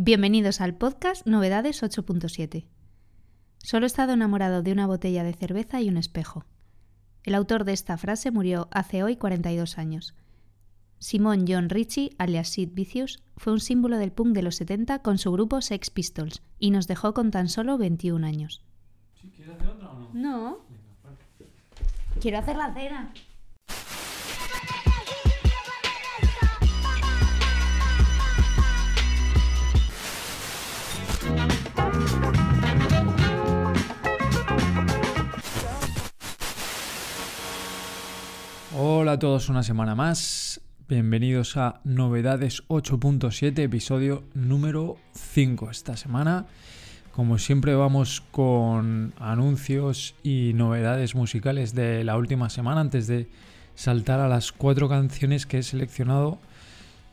Bienvenidos al podcast Novedades 8.7. Solo he estado enamorado de una botella de cerveza y un espejo. El autor de esta frase murió hace hoy 42 años. Simon John Ritchie, alias Sid Vicious, fue un símbolo del punk de los 70 con su grupo Sex Pistols y nos dejó con tan solo 21 años. ¿Quieres hacer otra o no? No. Quiero hacer la cena. Hola a todos una semana más. Bienvenidos a Novedades 8.7, episodio número 5 esta semana. Como siempre vamos con anuncios y novedades musicales de la última semana antes de saltar a las cuatro canciones que he seleccionado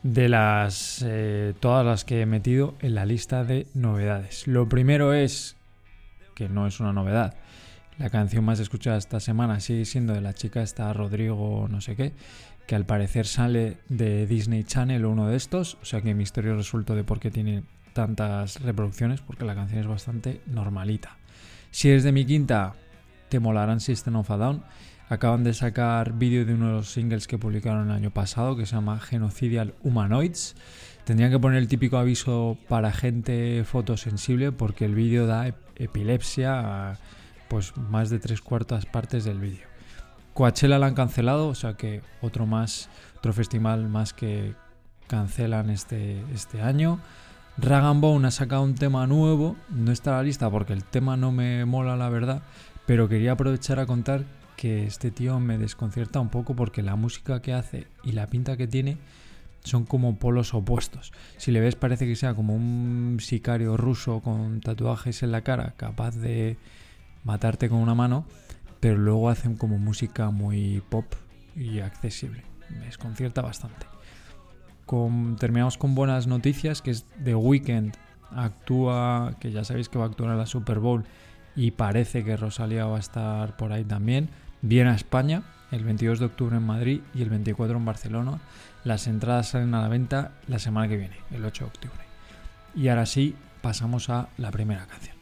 de las eh, todas las que he metido en la lista de novedades. Lo primero es que no es una novedad. La canción más escuchada esta semana sigue siendo de la chica esta Rodrigo no sé qué, que al parecer sale de Disney Channel o uno de estos, o sea que misterio resuelto de por qué tiene tantas reproducciones, porque la canción es bastante normalita. Si eres de mi quinta, te molarán System of a Down. Acaban de sacar vídeo de uno de los singles que publicaron el año pasado, que se llama Genocidial Humanoids. Tendrían que poner el típico aviso para gente fotosensible, porque el vídeo da epilepsia a pues más de tres cuartas partes del vídeo. Coachella la han cancelado, o sea que otro más, otro festival más que cancelan este, este año. Rag Bone ha sacado un tema nuevo, no está la lista porque el tema no me mola la verdad, pero quería aprovechar a contar que este tío me desconcierta un poco porque la música que hace y la pinta que tiene son como polos opuestos. Si le ves parece que sea como un sicario ruso con tatuajes en la cara, capaz de matarte con una mano, pero luego hacen como música muy pop y accesible. Me desconcierta bastante. terminamos con buenas noticias, que es The Weeknd actúa, que ya sabéis que va a actuar en la Super Bowl y parece que Rosalía va a estar por ahí también. Viene a España el 22 de octubre en Madrid y el 24 en Barcelona. Las entradas salen a la venta la semana que viene, el 8 de octubre. Y ahora sí, pasamos a la primera canción.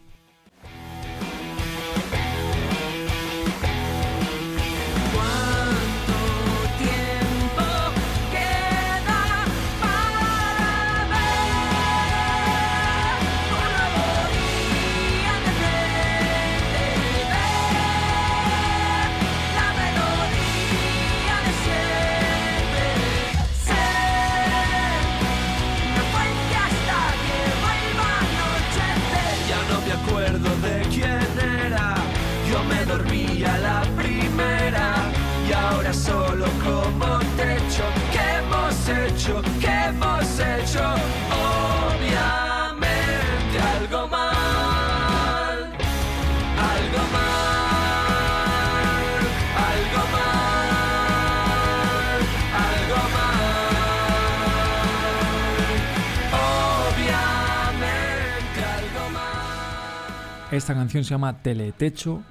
Esta canción se llama Teletecho,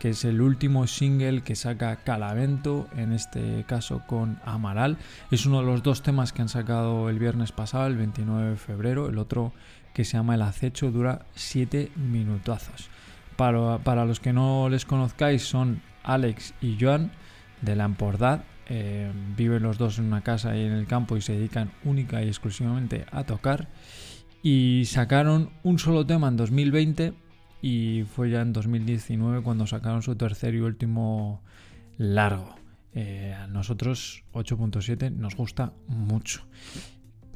que es el último single que saca Calavento, en este caso con Amaral. Es uno de los dos temas que han sacado el viernes pasado, el 29 de febrero. El otro, que se llama El Acecho, dura 7 minutazos. Para, los que no les conozcáis, son Alex y Joan de la eh, viven los dos en una casa y en el campo y se dedican única y exclusivamente a tocar. Y sacaron un solo tema en 2020 y fue ya en 2019 cuando sacaron su tercer y último largo. Eh, a nosotros 8.7 nos gusta mucho.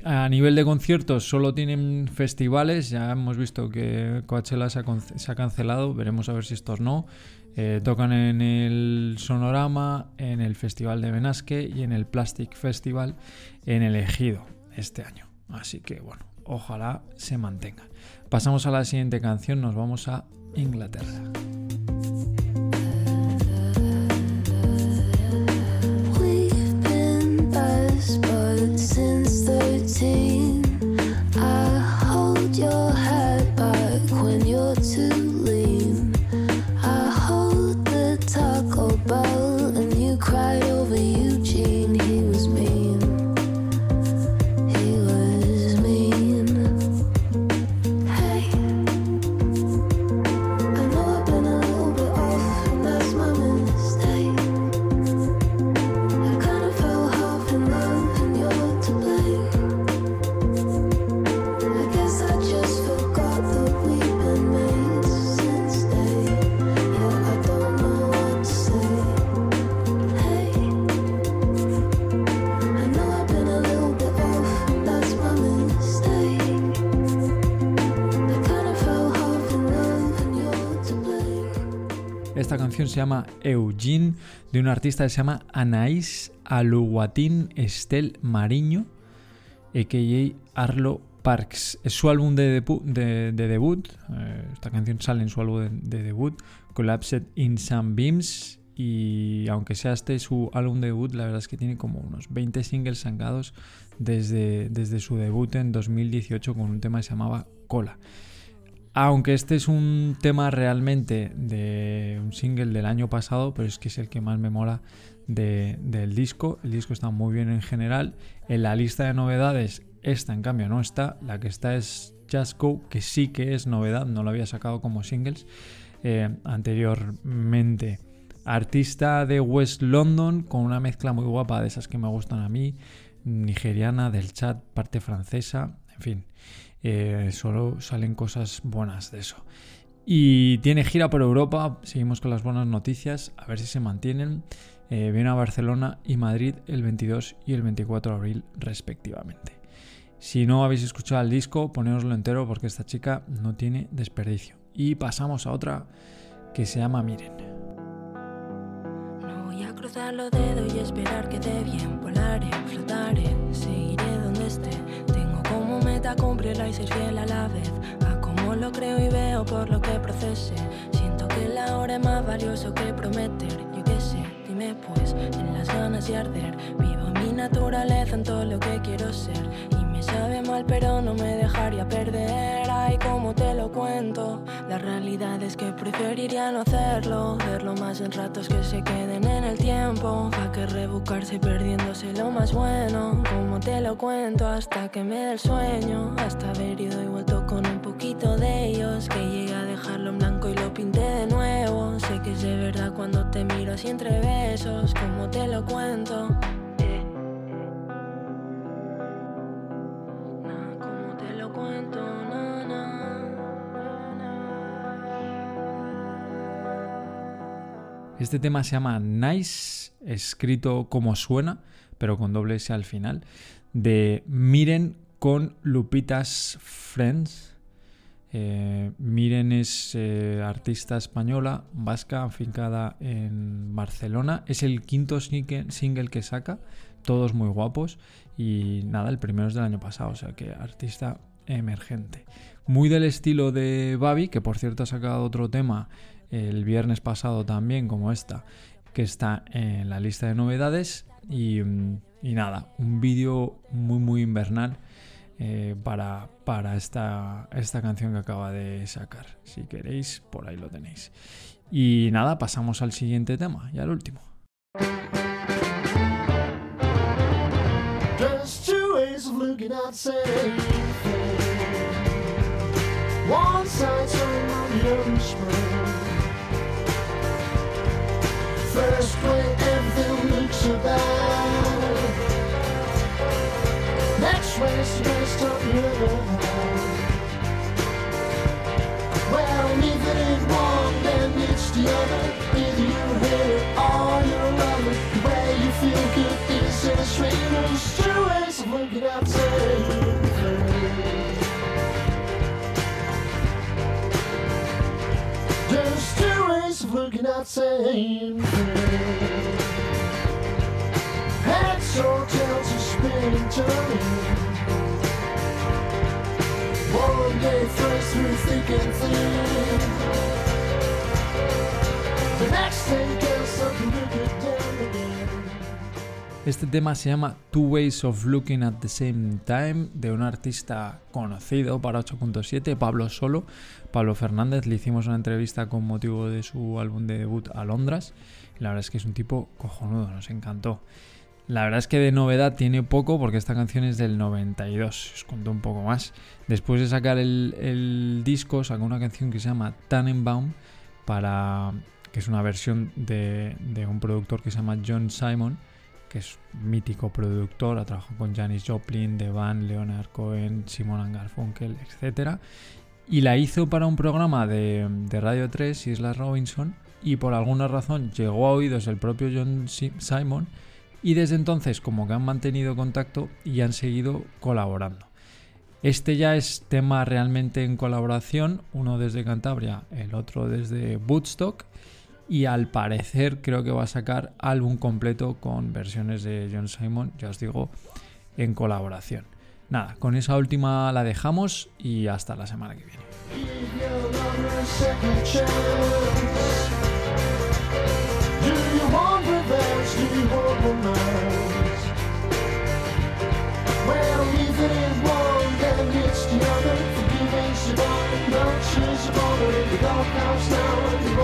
A nivel de conciertos solo tienen festivales, ya hemos visto que Coachella se ha, cancelado, veremos a ver si estos no. Eh, tocan en el Sonorama, en el Festival de Benasque y en el Plastic Festival en el Ejido este año. Así que bueno, ojalá se mantengan. Pasamos a la siguiente canción, nos vamos a Inglaterra. Esta canción se llama Eugene, de un artista que se llama Anaís Aluguatín Estel Mariño, a.k.a. Arlo Parks. Es su álbum de, debut. Eh, esta canción sale en su álbum de, debut, Collapsed in Some Beams. Y aunque sea este su álbum de debut, la verdad es que tiene como unos 20 singles sacados desde, desde su debut en 2018 con un tema que se llamaba Cola. Aunque este es un tema realmente de un single del año pasado, pero es que es el que más me mola del disco. El disco está muy bien en general. En la lista de novedades, esta en cambio no está. La que está es Just Go, que sí que es novedad, no lo había sacado como singles eh, anteriormente. Artista de West London con una mezcla muy guapa de esas que me gustan a mí. Nigeriana, del chat, parte francesa, en fin. Eh, solo salen cosas buenas de eso. Y tiene gira por Europa, seguimos con las buenas noticias, a ver si se mantienen. Eh, viene a Barcelona y Madrid el 22 y el 24 de abril respectivamente. Si no habéis escuchado el disco, ponéoslo entero porque esta chica no tiene desperdicio. Y pasamos a otra que se llama Miren. No voy a cruzar los dedos y esperar que dé bien, volaré, flotaré, seguiré donde esté meta cumplirla y ser fiel a la vez. A como lo creo y veo por lo que procese. Siento que la hora es más valioso que prometer. Pues, en las ganas y arder. Vivo mi naturaleza en todo lo que quiero ser. Y me sabe mal, pero no me dejaría perder. Ay, como te lo cuento. La realidad es que preferiría no hacerlo. Verlo más en ratos que se queden en el tiempo. Pa' que rebucarse perdiéndose lo más bueno. Como te lo cuento hasta que me dé el sueño. Hasta haber ido y vuelto con un poquito de ellos. Que cuando te miro así entre besos. Como te lo cuento. Este tema se llama Nice, escrito como suena, pero con doble S al final, de Miren con Lupitas Friends. Eh, Miren es eh, artista española, vasca, afincada en Barcelona. Es el quinto single que saca, todos muy guapos. Y nada, el primero es del año pasado, o sea que artista emergente. Muy del estilo de Babi, que por cierto ha sacado otro tema el viernes pasado también, como esta, que está en la lista de novedades. Y, mm, nada, un vídeo muy, muy invernal eh, para, para esta, esta canción que acaba de sacar. Si queréis, por ahí lo tenéis. Y nada, pasamos al siguiente tema y al último. Looking at same Heads or tails are spinning, turning. Este tema se llama Two Ways of Looking at the Same Time de un artista conocido para 8.7, Pablo Solo. Pablo Fernández, le hicimos una entrevista con motivo de su álbum de debut Alondras. Y la verdad es que es un tipo cojonudo, nos encantó. La verdad es que de novedad tiene poco porque esta canción es del 92, os cuento un poco más. Después de sacar el, disco, sacó una canción que se llama Tannenbaum, para, que es una versión de, de un productor que se llama John Simon que es mítico productor, ha trabajado con Janis Joplin, The Van, Leonard Cohen, Simon Garfunkel, etc. Y la hizo para un programa de, Radio 3, Isla Robinson, y por alguna razón llegó a oídos el propio John Simon, y desde entonces como que han mantenido contacto y han seguido colaborando. Este ya es tema realmente en colaboración, uno desde Cantabria, el otro desde Woodstock, y al parecer creo que va a sacar álbum completo con versiones de John Simon, ya os digo, en colaboración. Nada, con esa última la dejamos y hasta la semana que viene. born in the doghouse now